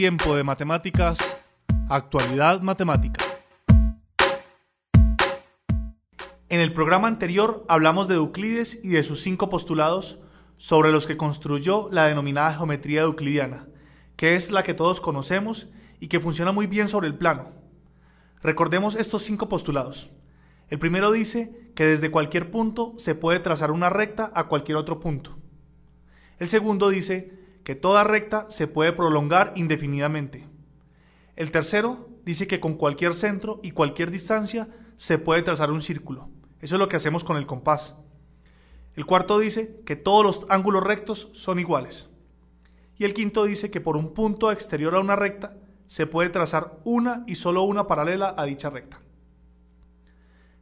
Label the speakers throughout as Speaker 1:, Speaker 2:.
Speaker 1: Tiempo de matemáticas, actualidad matemática. En el programa anterior hablamos de Euclides y de sus cinco postulados sobre los que construyó la denominada geometría euclidiana, que es la que todos conocemos y que funciona muy bien sobre el plano. Recordemos estos cinco postulados. El primero dice que desde cualquier punto se puede trazar una recta a cualquier otro punto. El segundo dice que toda recta se puede prolongar indefinidamente. El tercero dice que con cualquier centro y cualquier distancia se puede trazar un círculo. Eso es lo que hacemos con el compás. El cuarto dice que todos los ángulos rectos son iguales. Y el quinto dice que por un punto exterior a una recta se puede trazar una y solo una paralela a dicha recta.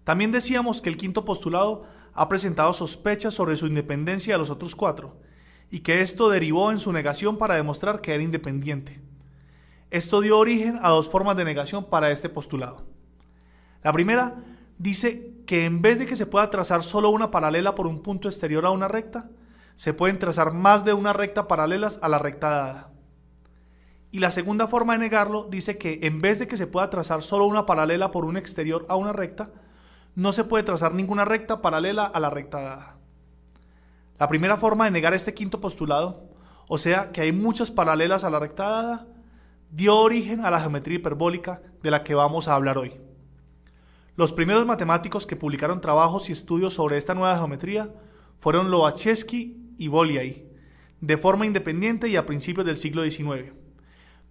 Speaker 1: También decíamos que el quinto postulado ha presentado sospechas sobre su independencia de los otros cuatro, y que esto derivó en su negación para demostrar que era independiente. Esto dio origen a dos formas de negación para este postulado. La primera dice que en vez de que se pueda trazar solo una paralela por un punto exterior a una recta, se pueden trazar más de una recta paralelas a la recta dada. Y la segunda forma de negarlo dice que en vez de que se pueda trazar solo una paralela por un exterior a una recta, no se puede trazar ninguna recta paralela a la recta dada. La primera forma de negar este quinto postulado, o sea que hay muchas paralelas a la recta dada, dio origen a la geometría hiperbólica de la que vamos a hablar hoy. Los primeros matemáticos que publicaron trabajos y estudios sobre esta nueva geometría fueron Lobachevsky y Bolyai, de forma independiente y a principios del siglo XIX.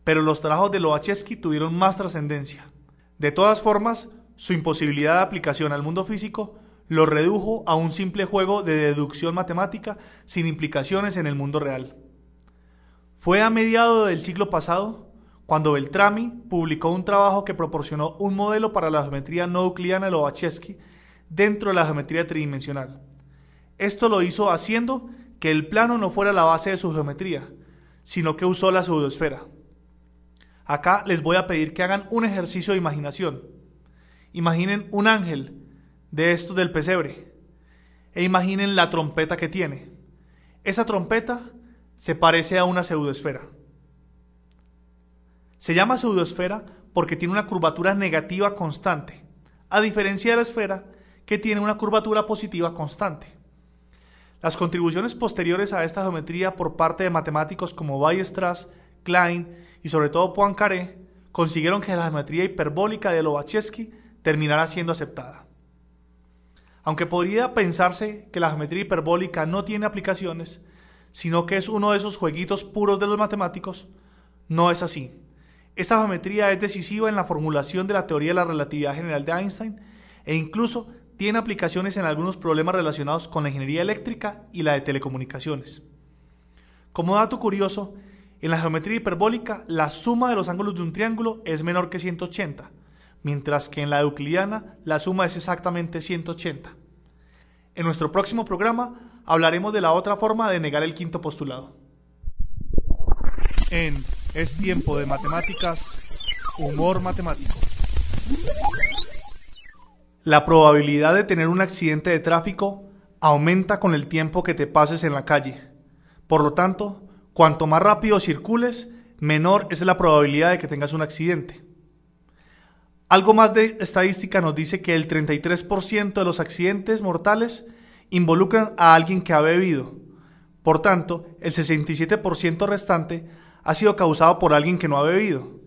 Speaker 1: Pero los trabajos de Lobachevsky tuvieron más trascendencia. De todas formas, su imposibilidad de aplicación al mundo físico lo redujo a un simple juego de deducción matemática sin implicaciones en el mundo real. Fue a mediados del siglo pasado cuando Beltrami publicó un trabajo que proporcionó un modelo para la geometría no euclidiana de Lobachevsky dentro de la geometría tridimensional. Esto lo hizo haciendo que el plano no fuera la base de su geometría, sino que usó la pseudoesfera. Acá les voy a pedir que hagan un ejercicio de imaginación. Imaginen un ángel de esto del pesebre. E imaginen la trompeta que tiene. Esa trompeta se parece a una pseudoesfera. Se llama pseudoesfera porque tiene una curvatura negativa constante, a diferencia de la esfera que tiene una curvatura positiva constante. Las contribuciones posteriores a esta geometría por parte de matemáticos como Weierstrass, Klein y sobre todo Poincaré consiguieron que la geometría hiperbólica de Lobachevsky terminara siendo aceptada. Aunque podría pensarse que la geometría hiperbólica no tiene aplicaciones, sino que es uno de esos jueguitos puros de los matemáticos, no es así. Esta geometría es decisiva en la formulación de la teoría de la relatividad general de Einstein e incluso tiene aplicaciones en algunos problemas relacionados con la ingeniería eléctrica y la de telecomunicaciones. Como dato curioso, en la geometría hiperbólica la suma de los ángulos de un triángulo es menor que 180, mientras que en la euclidiana la suma es exactamente 180. En nuestro próximo programa hablaremos de la otra forma de negar el quinto postulado. En Es tiempo de matemáticas, humor matemático. La probabilidad de tener un accidente de tráfico aumenta con el tiempo que te pases en la calle. Por lo tanto, cuanto más rápido circules, menor es la probabilidad de que tengas un accidente. Algo más de estadística nos dice que el 33% de los accidentes mortales involucran a alguien que ha bebido. Por tanto, el 67% restante ha sido causado por alguien que no ha bebido.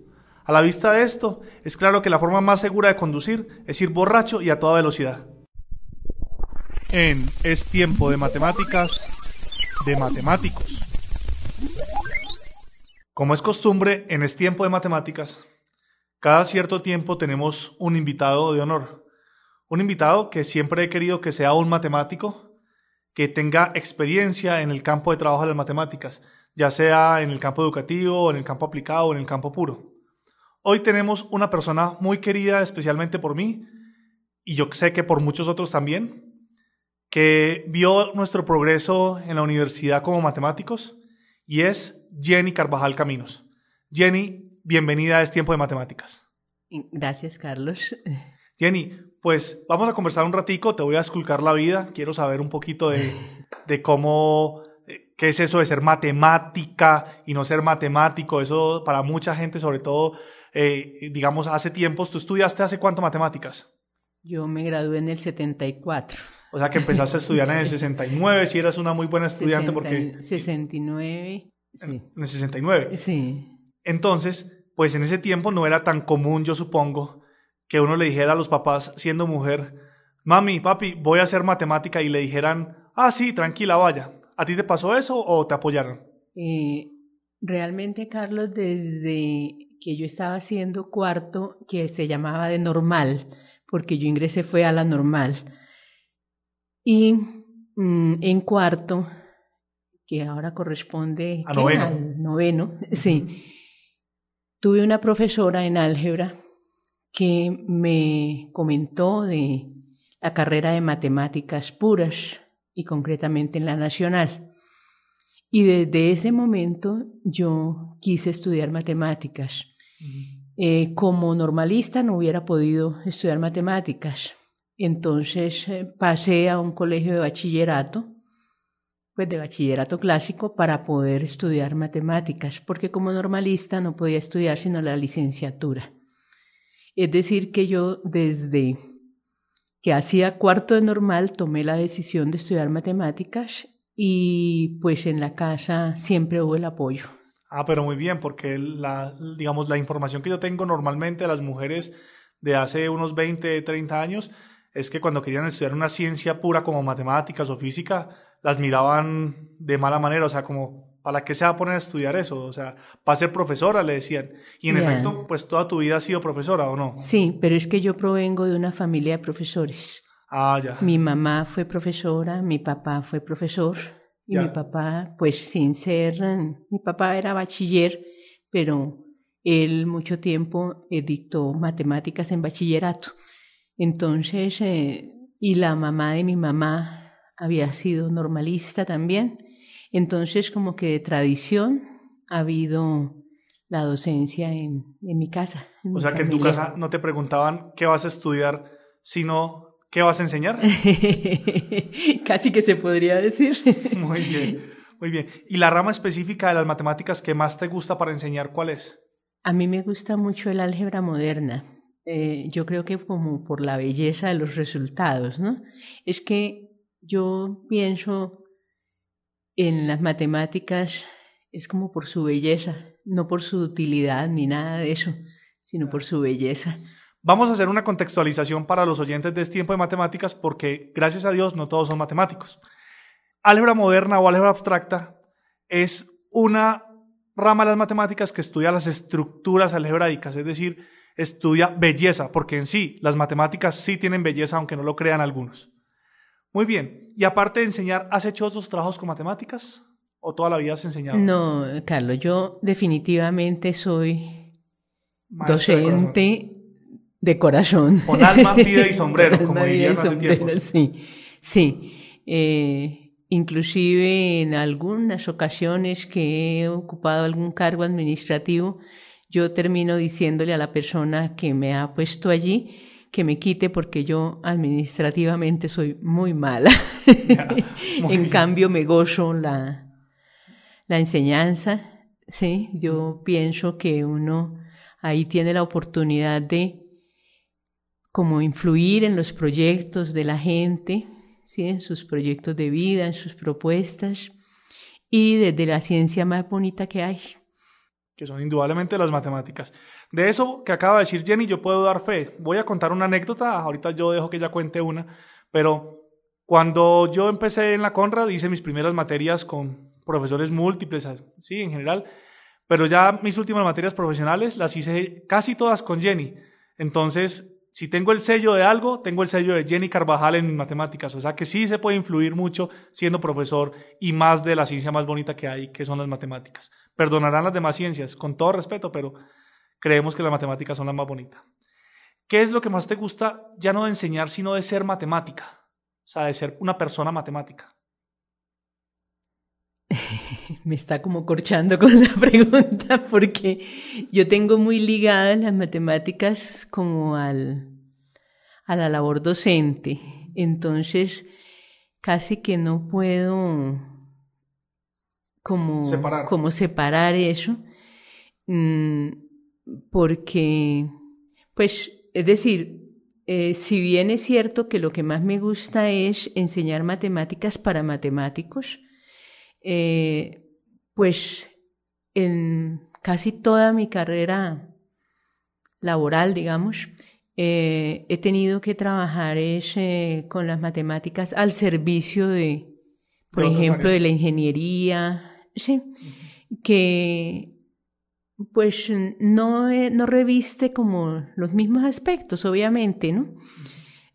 Speaker 1: A la vista de esto, es claro que la forma más segura de conducir es ir borracho y a toda velocidad. En Es tiempo de matemáticas, de matemáticos. Como es costumbre en Es tiempo de matemáticas, cada cierto tiempo tenemos un invitado de honor. Un invitado que siempre he querido que sea un matemático, que tenga experiencia en el campo de trabajo de las matemáticas, ya sea en el campo educativo, en el campo aplicado o en el campo puro. Hoy tenemos una persona muy querida especialmente por mí, y yo sé que por muchos otros también, que vio nuestro progreso en la universidad como matemáticos, y es Jenny Carvajal Caminos. Jenny, bienvenida a Es Tiempo de Matemáticas.
Speaker 2: Gracias, Carlos.
Speaker 1: Jenny, pues vamos a conversar un ratico, te voy a esculcar la vida, quiero saber un poquito de, de cómo, eh, qué es eso de ser matemática y no ser matemático, eso para mucha gente, sobre todo, eh, digamos, hace tiempos, ¿tú estudiaste hace cuánto matemáticas?
Speaker 2: Yo me gradué en el 74.
Speaker 1: O sea que empezaste a estudiar en el 69, si eras una muy buena estudiante
Speaker 2: 60,
Speaker 1: porque...
Speaker 2: 69, sí.
Speaker 1: En el 69.
Speaker 2: Sí.
Speaker 1: Entonces, pues en ese tiempo no era tan común, yo supongo, que uno le dijera a los papás, siendo mujer, mami, papi, voy a hacer matemática y le dijeran, ah, sí, tranquila, vaya. ¿A ti te pasó eso o te apoyaron?
Speaker 2: Eh, realmente, Carlos, desde que yo estaba haciendo cuarto, que se llamaba de normal, porque yo ingresé fue a la normal. Y mm, en cuarto, que ahora corresponde
Speaker 1: A
Speaker 2: al noveno, sí, tuve una profesora en álgebra que me comentó de la carrera de matemáticas puras y concretamente en la nacional. Y desde ese momento yo quise estudiar matemáticas. Eh, como normalista no hubiera podido estudiar matemáticas. Entonces eh, pasé a un colegio de bachillerato, pues de bachillerato clásico, para poder estudiar matemáticas, porque como normalista no podía estudiar sino la licenciatura. Es decir, que yo desde que hacía cuarto de normal tomé la decisión de estudiar matemáticas y pues en la casa siempre hubo el apoyo.
Speaker 1: Ah, pero muy bien, porque la, digamos, la información que yo tengo normalmente de las mujeres de hace unos 20, 30 años es que cuando querían estudiar una ciencia pura como matemáticas o física, las miraban de mala manera, o sea, como, ¿para qué se va a poner a estudiar eso? O sea, para ser profesora, le decían. Y en efecto, pues toda tu vida has sido profesora, ¿o no?
Speaker 2: Sí, pero es que yo provengo de una familia de profesores.
Speaker 1: Ah, ya.
Speaker 2: Mi mamá fue profesora, mi papá fue profesor y
Speaker 1: Ya.
Speaker 2: mi papá, pues sin ser, mi papá era bachiller, pero él mucho tiempo eh, dictó matemáticas en bachillerato. Entonces, eh, y la mamá de mi mamá había sido normalista también. Entonces, como que de tradición ha habido la docencia en, en mi casa. en
Speaker 1: O
Speaker 2: mi
Speaker 1: sea, que en tu casa no te preguntaban qué vas a estudiar, sino qué vas a enseñar.
Speaker 2: Casi que se podría decir.
Speaker 1: Muy bien, muy bien. ¿Y la rama específica de las matemáticas que más te gusta para enseñar, cuál es?
Speaker 2: A mí me gusta mucho el álgebra moderna. Eh, yo creo que como por la belleza de los resultados, ¿no? Es que yo pienso en las matemáticas es como por su belleza, no por su utilidad ni nada de eso, sino por su belleza.
Speaker 1: Vamos a hacer una contextualización para los oyentes de este tiempo de matemáticas porque, gracias a Dios, no todos son matemáticos. Álgebra moderna o álgebra abstracta es una rama de las matemáticas que estudia las estructuras algebraicas, es decir, estudia belleza, porque en sí las matemáticas sí tienen belleza, aunque no lo crean algunos. Muy bien, y aparte de enseñar, ¿has hecho otros trabajos con matemáticas? ¿O toda la vida has enseñado?
Speaker 2: No, Carlos, yo definitivamente soy docente de corazón.
Speaker 1: Con alma, vida y sombrero, como dirían hace
Speaker 2: sombrero,
Speaker 1: tiempos.
Speaker 2: Sí, sí. Eh, inclusive en algunas ocasiones que he ocupado algún cargo administrativo, yo termino diciéndole a la persona que me ha puesto allí que me quite porque yo administrativamente soy muy mala.
Speaker 1: muy
Speaker 2: en
Speaker 1: bien.
Speaker 2: cambio me gozo la, la enseñanza, sí, yo pienso que uno ahí tiene la oportunidad de como influir en los proyectos de la gente, ¿sí? en sus proyectos de vida, en sus propuestas, y desde la ciencia más bonita que hay.
Speaker 1: Que son indudablemente las matemáticas. De eso que acaba de decir Jenny, yo puedo dar fe. Voy a contar una anécdota, ahorita yo dejo que ella cuente una, pero cuando yo empecé en la Conrad hice mis primeras materias con profesores múltiples, sí, en general, Pero ya mis últimas materias profesionales las hice casi todas con Jenny. Entonces, si tengo el sello de algo, tengo el sello de Jenny Carvajal en mis matemáticas. O sea que sí se puede influir mucho siendo profesor y más de la ciencia más bonita que hay, que son las matemáticas. Perdonarán las demás ciencias, con todo respeto, pero creemos que las matemáticas son las más bonitas. ¿Qué es lo que más te gusta, ya no de enseñar, sino de ser matemática? O sea, de ser una persona matemática.
Speaker 2: Me está como corchando con la pregunta porque yo tengo muy ligadas las matemáticas como al, a la labor docente. Entonces, casi que no puedo como separar, como separar eso. Mm, porque, pues, es decir, eh, si bien es cierto que lo que más me gusta es enseñar matemáticas para matemáticos, eh, pues en casi toda mi carrera laboral, digamos, eh, he tenido que trabajar con las matemáticas al servicio de, por ejemplo, de la ingeniería, sí, que pues no, no reviste como los mismos aspectos, obviamente, ¿no?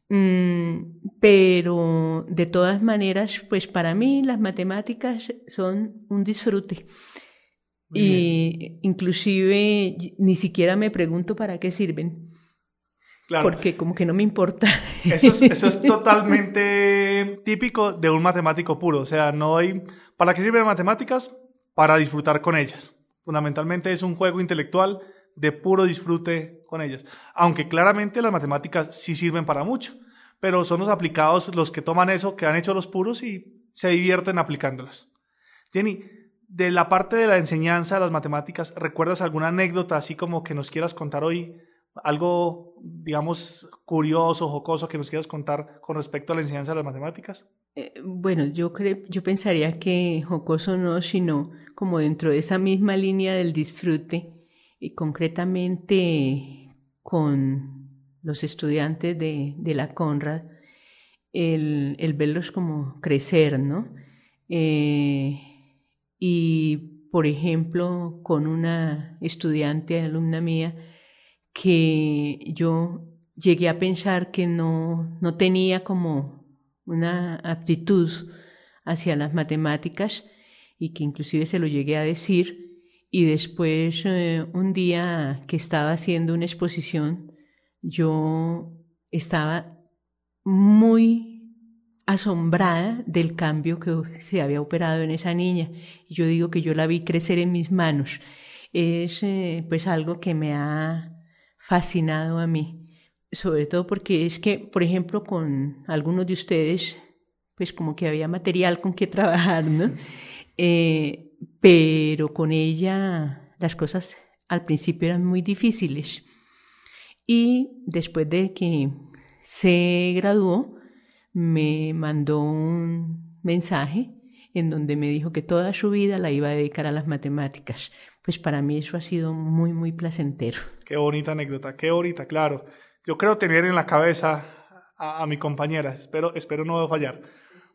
Speaker 2: Mm, pero de todas maneras, pues para mí las matemáticas son un disfrute. y inclusive ni siquiera me pregunto para qué sirven. Claro. Porque como que no me importa.
Speaker 1: Eso es, eso es totalmente típico de un matemático puro. O sea, no hay... ¿Para qué sirven matemáticas? Para disfrutar con ellas. Fundamentalmente es un juego intelectual de puro disfrute con ellas. Aunque claramente las matemáticas sí sirven para mucho, pero son los aplicados los que toman eso que han hecho los puros y se divierten aplicándolos. Jenny, de la parte de la enseñanza de las matemáticas, ¿recuerdas alguna anécdota así como que nos quieras contar hoy? Algo, digamos, curioso, jocoso que nos quieras contar con respecto a la enseñanza de las matemáticas?
Speaker 2: Eh, bueno, yo, yo pensaría que jocoso no, sino como dentro de esa misma línea del disfrute y concretamente con los estudiantes de, de la Conrad, el, el, verlos como crecer, ¿no? Eh, y, por ejemplo, con una estudiante, alumna mía, que yo llegué a pensar que no, no tenía como una aptitud hacia las matemáticas y que inclusive se lo llegué a decir. Y después, eh, un día que estaba haciendo una exposición, yo estaba muy asombrada del cambio que se había operado en esa niña. Yo digo que yo la vi crecer en mis manos. Es eh, pues algo que me ha fascinado a mí, sobre todo porque es que, por ejemplo, con algunos de ustedes, pues como que había material con que trabajar, ¿no? Eh, pero con ella las cosas al principio eran muy difíciles. Y después de que se graduó, me mandó un mensaje en donde me dijo que toda su vida la iba a dedicar a las matemáticas. Pues para mí eso ha sido muy, muy placentero.
Speaker 1: Qué bonita anécdota, qué bonita, claro. Yo creo tener en la cabeza a, mi compañera, espero, espero no fallar.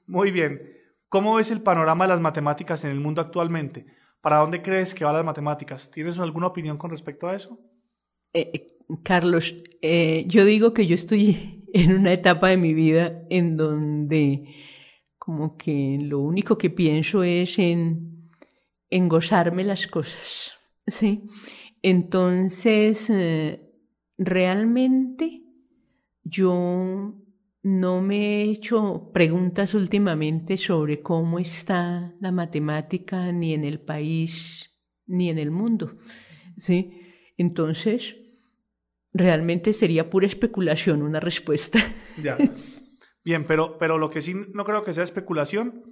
Speaker 1: Muy bien. ¿Cómo ves el panorama de las matemáticas en el mundo actualmente? ¿Para dónde crees que van las matemáticas? ¿Tienes alguna opinión con respecto a eso?
Speaker 2: Eh, eh, Carlos, eh, yo digo que yo estoy en una etapa de mi vida en donde como que lo único que pienso es en, en gozarme las cosas, ¿sí? Entonces, realmente yo no me he hecho preguntas últimamente sobre cómo está la matemática ni en el país ni en el mundo. ¿sí? Entonces, realmente sería pura especulación una respuesta.
Speaker 1: Ya. Bien, pero, pero lo que sí no creo que sea especulación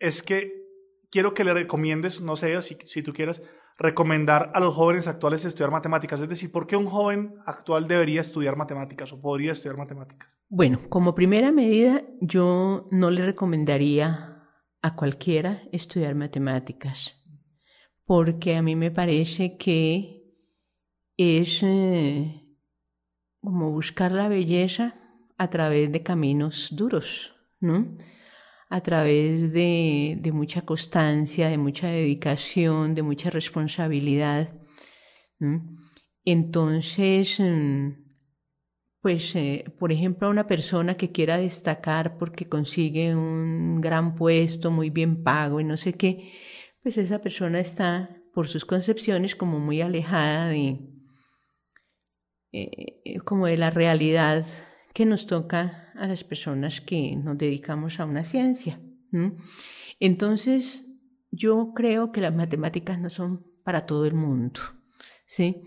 Speaker 1: es que quiero que le recomiendes, no sé si, si tú quieras, recomendar a los jóvenes actuales estudiar matemáticas? Es decir, ¿por qué un joven actual debería estudiar matemáticas o podría estudiar matemáticas?
Speaker 2: Bueno, como primera medida, yo no le recomendaría a cualquiera estudiar matemáticas, porque a mí me parece que es eh, como buscar la belleza a través de caminos duros, ¿no? A través de, mucha constancia, de mucha dedicación, de mucha responsabilidad. Entonces, mm, pues, eh, por ejemplo, a una persona que quiera destacar porque consigue un gran puesto, muy bien pago y no sé qué, pues esa persona está, por sus concepciones, como muy alejada de, eh, como de la realidad que nos toca a las personas que nos dedicamos a una ciencia. Entonces, yo creo que las matemáticas no son para todo el mundo. ¿sí?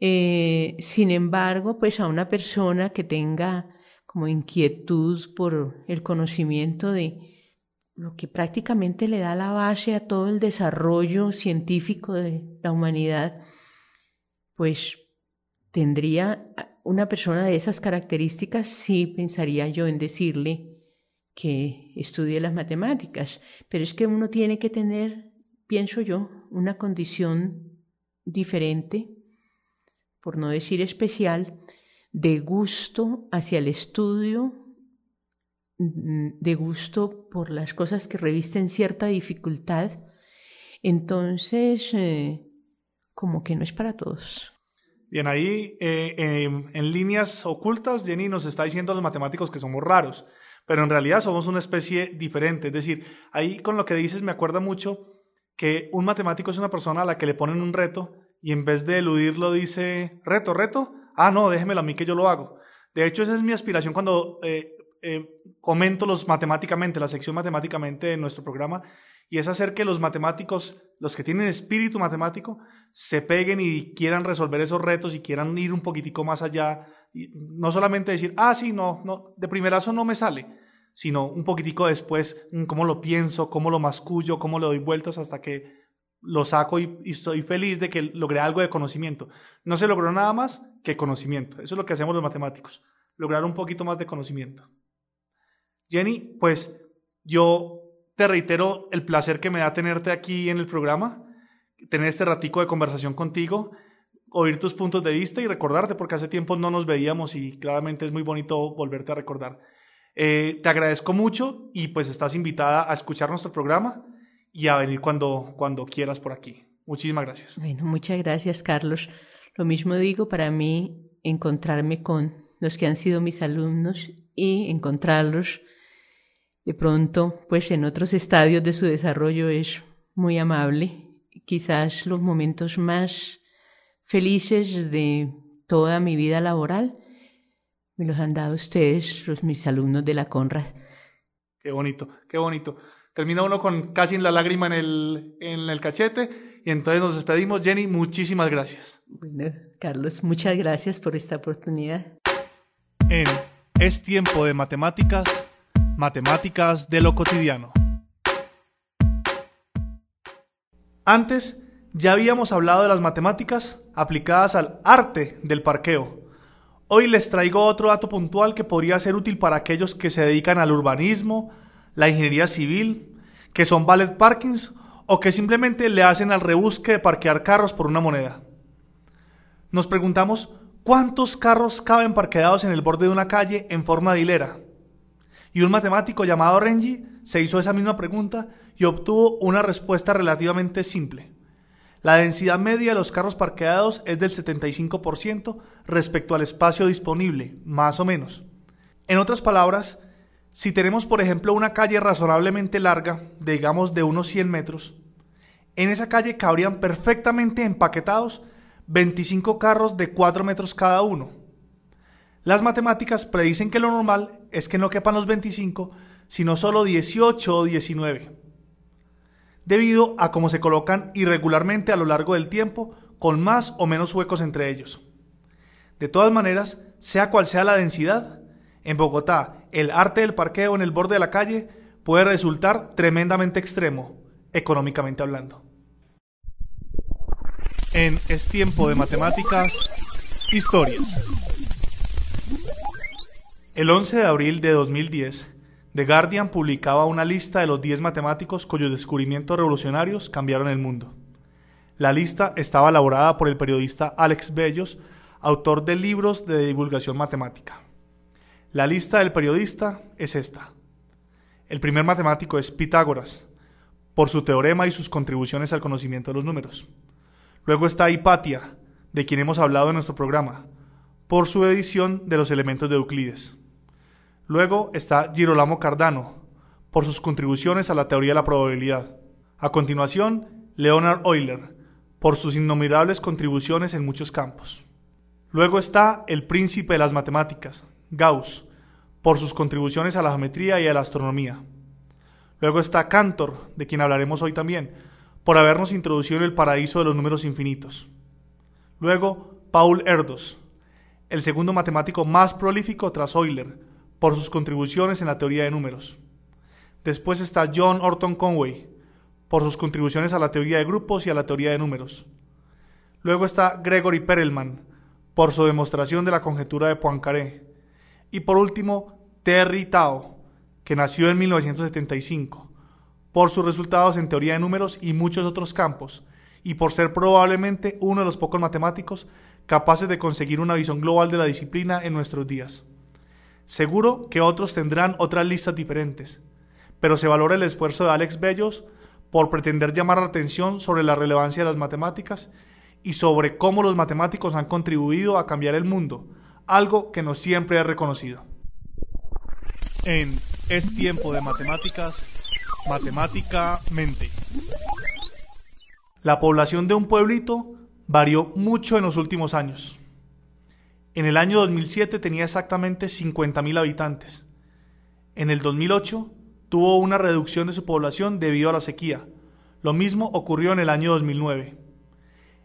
Speaker 2: Eh, sin embargo, pues a una persona que tenga como inquietud por el conocimiento de lo que prácticamente le da la base a todo el desarrollo científico de la humanidad, pues tendría una persona de esas características, sí pensaría yo en decirle que estudie las matemáticas, pero es que uno tiene que tener, pienso yo, una condición diferente, por no decir especial, de gusto hacia el estudio, de gusto por las cosas que revisten cierta dificultad, entonces eh, como que no es para todos.
Speaker 1: Bien, ahí eh, em, en líneas ocultas, Jenny nos está diciendo a los matemáticos que somos raros, pero en realidad somos una especie diferente. Es decir, ahí con lo que dices me acuerda mucho que un matemático es una persona a la que le ponen un reto y en vez de eludirlo dice, reto, reto, ah, no, déjemelo a mí que yo lo hago. De hecho, esa es mi aspiración cuando eh, eh, comento los matemáticamente, la sección matemáticamente de nuestro programa, y es hacer que los matemáticos, los que tienen espíritu matemático, se peguen y quieran resolver esos retos y quieran ir un poquitico más allá. Y no solamente decir, ah, sí, no, no, de primerazo no me sale, sino un poquitico después, mm, cómo lo pienso, cómo lo mascullo, cómo le doy vueltas hasta que lo saco y, y, estoy feliz de que logré algo de conocimiento. No se logró nada más que conocimiento. Eso es lo que hacemos los matemáticos, lograr un poquito más de conocimiento. Jenny, pues yo te reitero el placer que me da tenerte aquí en el programa, tener este ratico de conversación contigo, oír tus puntos de vista y recordarte, porque hace tiempo no nos veíamos y claramente es muy bonito volverte a recordar. Eh, te agradezco mucho y pues estás invitada a escuchar nuestro programa y a venir cuando, cuando quieras por aquí. Muchísimas gracias.
Speaker 2: Bueno, muchas gracias, Carlos. Lo mismo digo para mí encontrarme con los que han sido mis alumnos y encontrarlos de pronto, pues en otros estadios de su desarrollo es muy amable. Quizás los momentos más felices de toda mi vida laboral me los han dado ustedes, los mis alumnos de la Conrad.
Speaker 1: Qué bonito, qué bonito. Termina uno con casi la lágrima en el, en el cachete y entonces nos despedimos. Jenny, muchísimas gracias.
Speaker 2: Bueno, Carlos, muchas gracias por esta oportunidad.
Speaker 1: En Es Tiempo de Matemáticas Matemáticas de lo cotidiano. Antes ya habíamos hablado de las matemáticas aplicadas al arte del parqueo. Hoy les traigo otro dato puntual que podría ser útil para aquellos que se dedican al urbanismo, la ingeniería civil, que son ballet parkings o que simplemente le hacen al rebusque de parquear carros por una moneda. Nos preguntamos cuántos carros caben parqueados en el borde de una calle en forma de hilera. Y un matemático llamado Renji se hizo esa misma pregunta y obtuvo una respuesta relativamente simple. La densidad media de los carros parqueados es del 75% respecto al espacio disponible, más o menos. En otras palabras, si tenemos por ejemplo una calle razonablemente larga, digamos de unos 100 metros, en esa calle cabrían perfectamente empaquetados 25 carros de 4 metros cada uno las matemáticas predicen que lo normal es que no quepan los 25, sino solo 18 o 19, debido a cómo se colocan irregularmente a lo largo del tiempo, con más o menos huecos entre ellos. De todas maneras, sea cual sea la densidad, en Bogotá el arte del parqueo en el borde de la calle puede resultar tremendamente extremo, económicamente hablando. En Es tiempo de matemáticas, historias. El 11 de abril de 2010, The Guardian publicaba una lista de los 10 matemáticos cuyos descubrimientos revolucionarios cambiaron el mundo. La lista estaba elaborada por el periodista Alex Bellos, autor de libros de divulgación matemática. La lista del periodista es esta. El primer matemático es Pitágoras, por su teorema y sus contribuciones al conocimiento de los números. Luego está Hipatia, de quien hemos hablado en nuestro programa, por su edición de los elementos de Euclides. Luego está Girolamo Cardano, por sus contribuciones a la teoría de la probabilidad. A continuación, Leonard Euler, por sus innumerables contribuciones en muchos campos. Luego está el príncipe de las matemáticas, Gauss, por sus contribuciones a la geometría y a la astronomía. Luego está Cantor, de quien hablaremos hoy también, por habernos introducido en el paraíso de los números infinitos. Luego, Paul Erdos, el segundo matemático más prolífico tras Euler, por sus contribuciones en la teoría de números. Después está John Orton Conway, por sus contribuciones a la teoría de grupos y a la teoría de números. Luego está Gregory Perelman, por su demostración de la conjetura de Poincaré. Y por último, Terry Tao, que nació en 1975, por sus resultados en teoría de números y muchos otros campos, y por ser probablemente uno de los pocos matemáticos capaces de conseguir una visión global de la disciplina en nuestros días. Seguro que otros tendrán otras listas diferentes, pero se valora el esfuerzo de Alex Bellos por pretender llamar la atención sobre la relevancia de las matemáticas y sobre cómo los matemáticos han contribuido a cambiar el mundo, algo que no siempre es reconocido. En Es tiempo de matemáticas, matemáticamente. La población de un pueblito varió mucho en los últimos años. En el año 2007 tenía exactamente 50.000 habitantes. En el 2008 tuvo una reducción de su población debido a la sequía. Lo mismo ocurrió en el año 2009.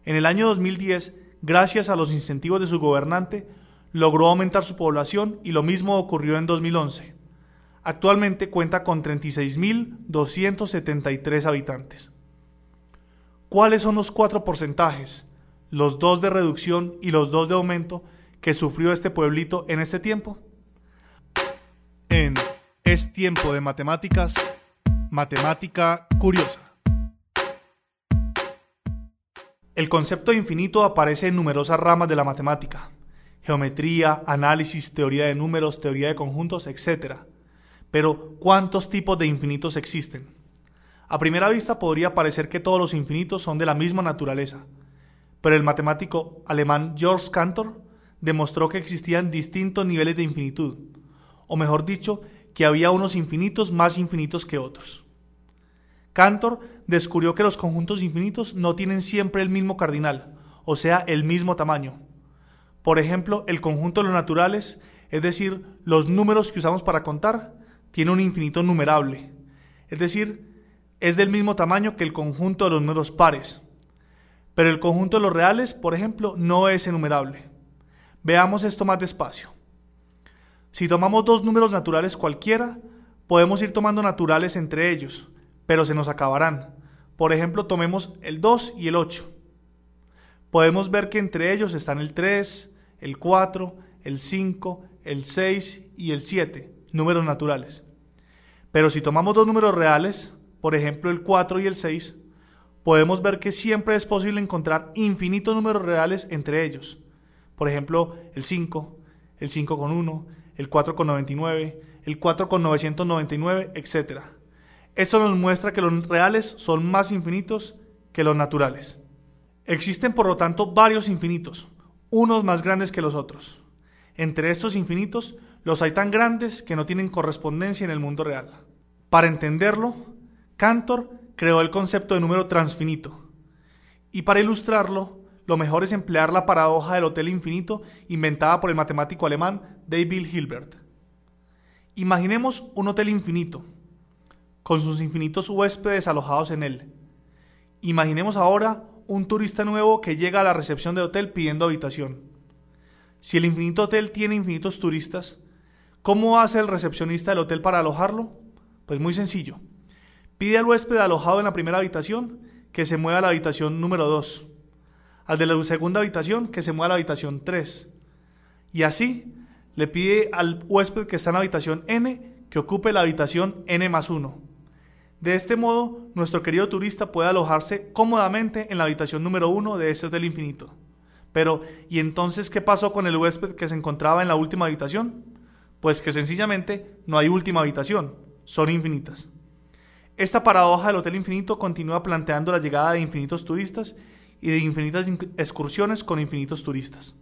Speaker 1: En el año 2010, gracias a los incentivos de su gobernante, logró aumentar su población y lo mismo ocurrió en 2011. Actualmente cuenta con 36.273 habitantes. ¿Cuáles son los cuatro porcentajes, los dos de reducción y los dos de aumento, que sufrió este pueblito en este tiempo? En Es tiempo de matemáticas, matemática curiosa. El concepto de infinito aparece en numerosas ramas de la matemática, geometría, análisis, teoría de números, teoría de conjuntos, etc. Pero, ¿cuántos tipos de infinitos existen? A primera vista podría parecer que todos los infinitos son de la misma naturaleza, pero el matemático alemán George Cantor demostró que existían distintos niveles de infinitud, o mejor dicho, que había unos infinitos más infinitos que otros. Cantor descubrió que los conjuntos infinitos no tienen siempre el mismo cardinal, o sea, el mismo tamaño. Por ejemplo, el conjunto de los naturales, es decir, los números que usamos para contar, tiene un infinito numerable, es decir, es del mismo tamaño que el conjunto de los números pares. Pero el conjunto de los reales, por ejemplo, no es enumerable. Veamos esto más despacio. Si tomamos dos números naturales cualquiera, podemos ir tomando naturales entre ellos, pero se nos acabarán. Por ejemplo, tomemos el 2 y el 8. Podemos ver que entre ellos están el 3, el 4, el 5, el 6 y el 7, números naturales. Pero si tomamos dos números reales, por ejemplo el 4 y el 6, podemos ver que siempre es posible encontrar infinitos números reales entre ellos. Por ejemplo, el 5, el 5 con 1, el 4 con 99, el 4 con 999, etc. Esto nos muestra que los reales son más infinitos que los naturales. Existen por lo tanto varios infinitos, unos más grandes que los otros. Entre estos infinitos, los hay tan grandes que no tienen correspondencia en el mundo real. Para entenderlo, Cantor creó el concepto de número transfinito. Y para ilustrarlo, lo mejor es emplear la paradoja del hotel infinito inventada por el matemático alemán David Hilbert. Imaginemos un hotel infinito, con sus infinitos huéspedes alojados en él. Imaginemos ahora un turista nuevo que llega a la recepción del hotel pidiendo habitación. Si el infinito hotel tiene infinitos turistas, ¿cómo hace el recepcionista del hotel para alojarlo? Pues muy sencillo. Pide al huésped alojado en la primera habitación que se mueva a la habitación número 2, al de la segunda habitación que se mueva a la habitación 3. Y así le pide al huésped que está en la habitación N que ocupe la habitación N más 1. De este modo, nuestro querido turista puede alojarse cómodamente en la habitación número uno de este hotel infinito. Pero, ¿y entonces qué pasó con el huésped que se encontraba en la última habitación? Pues que sencillamente no hay última habitación, son infinitas. Esta paradoja del Hotel Infinito continúa planteando la llegada de infinitos turistas y de infinitas excursiones con infinitos turistas.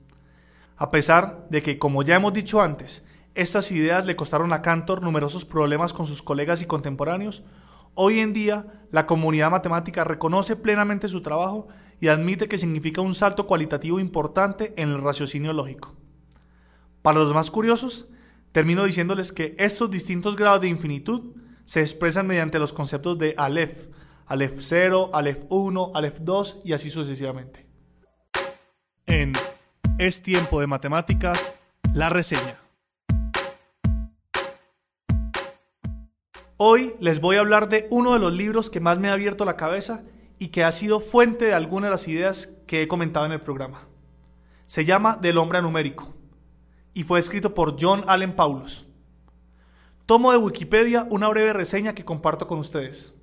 Speaker 1: A pesar de que, como ya hemos dicho antes, estas ideas le costaron a Cantor numerosos problemas con sus colegas y contemporáneos, hoy en día la comunidad matemática reconoce plenamente su trabajo y admite que significa un salto cualitativo importante en el raciocinio lógico. Para los más curiosos, termino diciéndoles que estos distintos grados de infinitud se expresan mediante los conceptos de Aleph, Aleph 0, Aleph 1, Aleph 2 y así sucesivamente. En Es tiempo de matemáticas, la reseña. Hoy les voy a hablar de uno de los libros que más me ha abierto la cabeza y que ha sido fuente de algunas de las ideas que he comentado en el programa. Se llama Del hombre anumérico y fue escrito por John Allen Paulos. Tomo de Wikipedia una breve reseña que comparto con ustedes.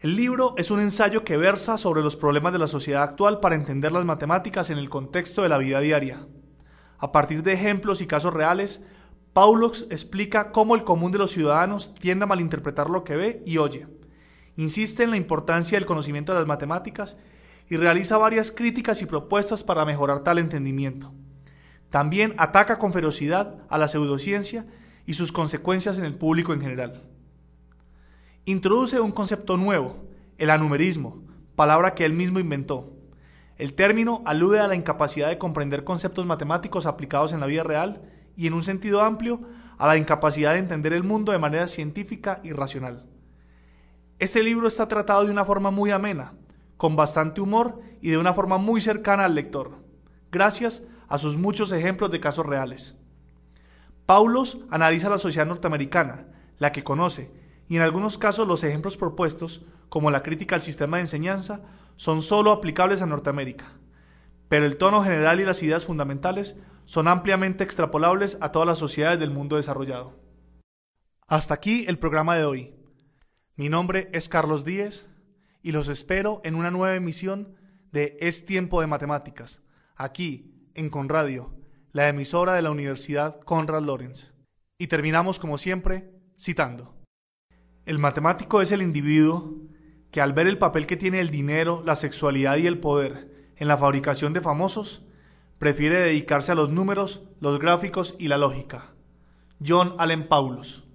Speaker 1: El libro es un ensayo que versa sobre los problemas de la sociedad actual para entender las matemáticas en el contexto de la vida diaria. A partir de ejemplos y casos reales, Paulos explica cómo el común de los ciudadanos tiende a malinterpretar lo que ve y oye. Insiste en la importancia del conocimiento de las matemáticas y realiza varias críticas y propuestas para mejorar tal entendimiento. También ataca con ferocidad a la pseudociencia y sus consecuencias en el público en general. Introduce un concepto nuevo, el anumerismo, palabra que él mismo inventó. El término alude a la incapacidad de comprender conceptos matemáticos aplicados en la vida real y en un sentido amplio a la incapacidad de entender el mundo de manera científica y racional. Este libro está tratado de una forma muy amena, con bastante humor y de una forma muy cercana al lector, gracias a sus muchos ejemplos de casos reales. Paulos analiza la sociedad norteamericana, la que conoce, y en algunos casos los ejemplos propuestos, como la crítica al sistema de enseñanza, son sólo aplicables a Norteamérica. Pero el tono general y las ideas fundamentales son ampliamente extrapolables a todas las sociedades del mundo desarrollado. Hasta aquí el programa de hoy. Mi nombre es Carlos Díez y los espero en una nueva emisión de Es Tiempo de Matemáticas, aquí en Conradio la emisora de la Universidad Conrad Lorenz. Y terminamos como siempre citando. El matemático es el individuo que al ver el papel que tiene el dinero, la sexualidad y el poder en la fabricación de famosos, prefiere dedicarse a los números, los gráficos y la lógica. John Allen Paulus